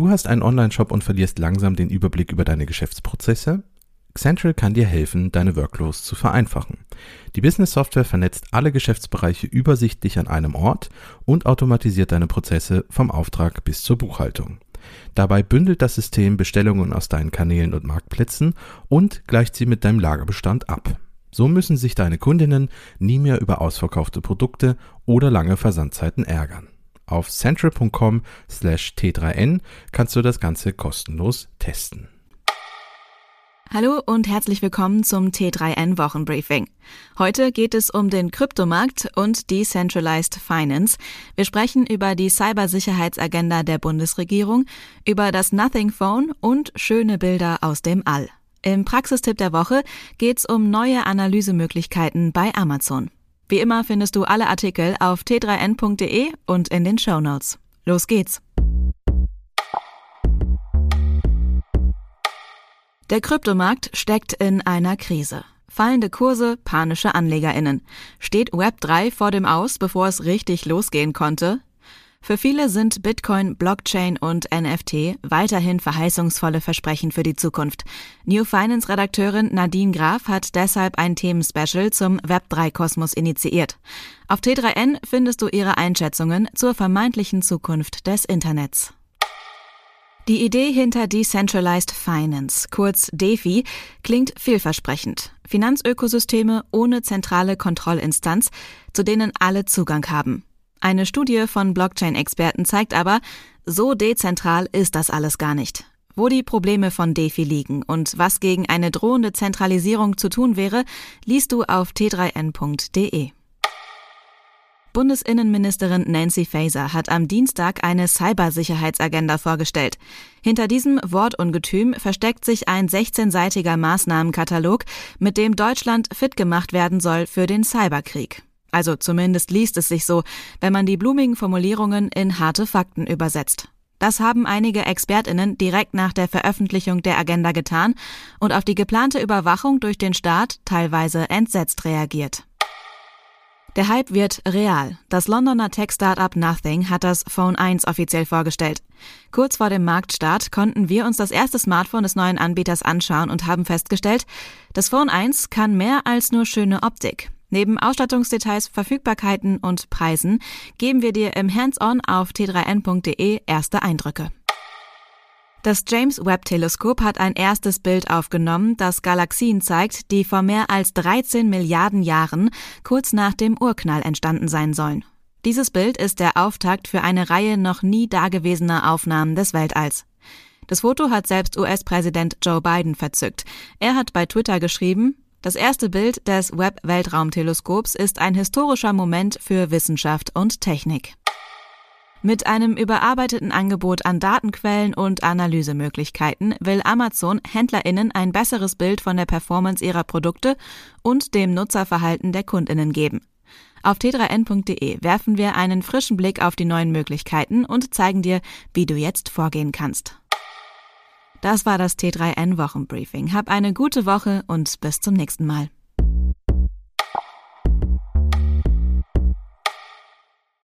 Du hast einen Online-Shop und verlierst langsam den Überblick über deine Geschäftsprozesse? Central kann dir helfen, deine Workflows zu vereinfachen. Die Business-Software vernetzt alle Geschäftsbereiche übersichtlich an einem Ort und automatisiert deine Prozesse vom Auftrag bis zur Buchhaltung. Dabei bündelt das System Bestellungen aus deinen Kanälen und Marktplätzen und gleicht sie mit deinem Lagerbestand ab. So müssen sich deine Kundinnen nie mehr über ausverkaufte Produkte oder lange Versandzeiten ärgern. Auf central.com slash t3n kannst du das Ganze kostenlos testen. Hallo und herzlich willkommen zum T3N Wochenbriefing. Heute geht es um den Kryptomarkt und Decentralized Finance. Wir sprechen über die Cybersicherheitsagenda der Bundesregierung, über das Nothing Phone und schöne Bilder aus dem All. Im Praxistipp der Woche geht's um neue Analysemöglichkeiten bei Amazon. Wie immer findest du alle Artikel auf t3n.de und in den Show Notes. Los geht's! Der Kryptomarkt steckt in einer Krise. Fallende Kurse, panische AnlegerInnen. Steht Web3 vor dem Aus, bevor es richtig losgehen konnte? Für viele sind Bitcoin, Blockchain und NFT weiterhin verheißungsvolle Versprechen für die Zukunft. New Finance Redakteurin Nadine Graf hat deshalb ein Themenspecial zum Web3-Kosmos initiiert. Auf T3N findest du ihre Einschätzungen zur vermeintlichen Zukunft des Internets. Die Idee hinter Decentralized Finance, kurz DeFi, klingt vielversprechend. Finanzökosysteme ohne zentrale Kontrollinstanz, zu denen alle Zugang haben. Eine Studie von Blockchain-Experten zeigt aber, so dezentral ist das alles gar nicht. Wo die Probleme von DeFi liegen und was gegen eine drohende Zentralisierung zu tun wäre, liest du auf t3n.de. Bundesinnenministerin Nancy Faeser hat am Dienstag eine Cybersicherheitsagenda vorgestellt. Hinter diesem Wortungetüm versteckt sich ein 16-seitiger Maßnahmenkatalog, mit dem Deutschland fit gemacht werden soll für den Cyberkrieg. Also zumindest liest es sich so, wenn man die blumigen Formulierungen in harte Fakten übersetzt. Das haben einige Expertinnen direkt nach der Veröffentlichung der Agenda getan und auf die geplante Überwachung durch den Staat teilweise entsetzt reagiert. Der Hype wird real. Das Londoner Tech-Startup Nothing hat das Phone 1 offiziell vorgestellt. Kurz vor dem Marktstart konnten wir uns das erste Smartphone des neuen Anbieters anschauen und haben festgestellt, das Phone 1 kann mehr als nur schöne Optik. Neben Ausstattungsdetails, Verfügbarkeiten und Preisen geben wir dir im Hands-on auf t3n.de erste Eindrücke. Das James Webb Teleskop hat ein erstes Bild aufgenommen, das Galaxien zeigt, die vor mehr als 13 Milliarden Jahren kurz nach dem Urknall entstanden sein sollen. Dieses Bild ist der Auftakt für eine Reihe noch nie dagewesener Aufnahmen des Weltalls. Das Foto hat selbst US-Präsident Joe Biden verzückt. Er hat bei Twitter geschrieben, das erste Bild des Webb-Weltraumteleskops ist ein historischer Moment für Wissenschaft und Technik. Mit einem überarbeiteten Angebot an Datenquellen und Analysemöglichkeiten will Amazon Händlerinnen ein besseres Bild von der Performance ihrer Produkte und dem Nutzerverhalten der Kundinnen geben. Auf t3n.de werfen wir einen frischen Blick auf die neuen Möglichkeiten und zeigen dir, wie du jetzt vorgehen kannst. Das war das T3N Wochenbriefing. Hab eine gute Woche und bis zum nächsten Mal.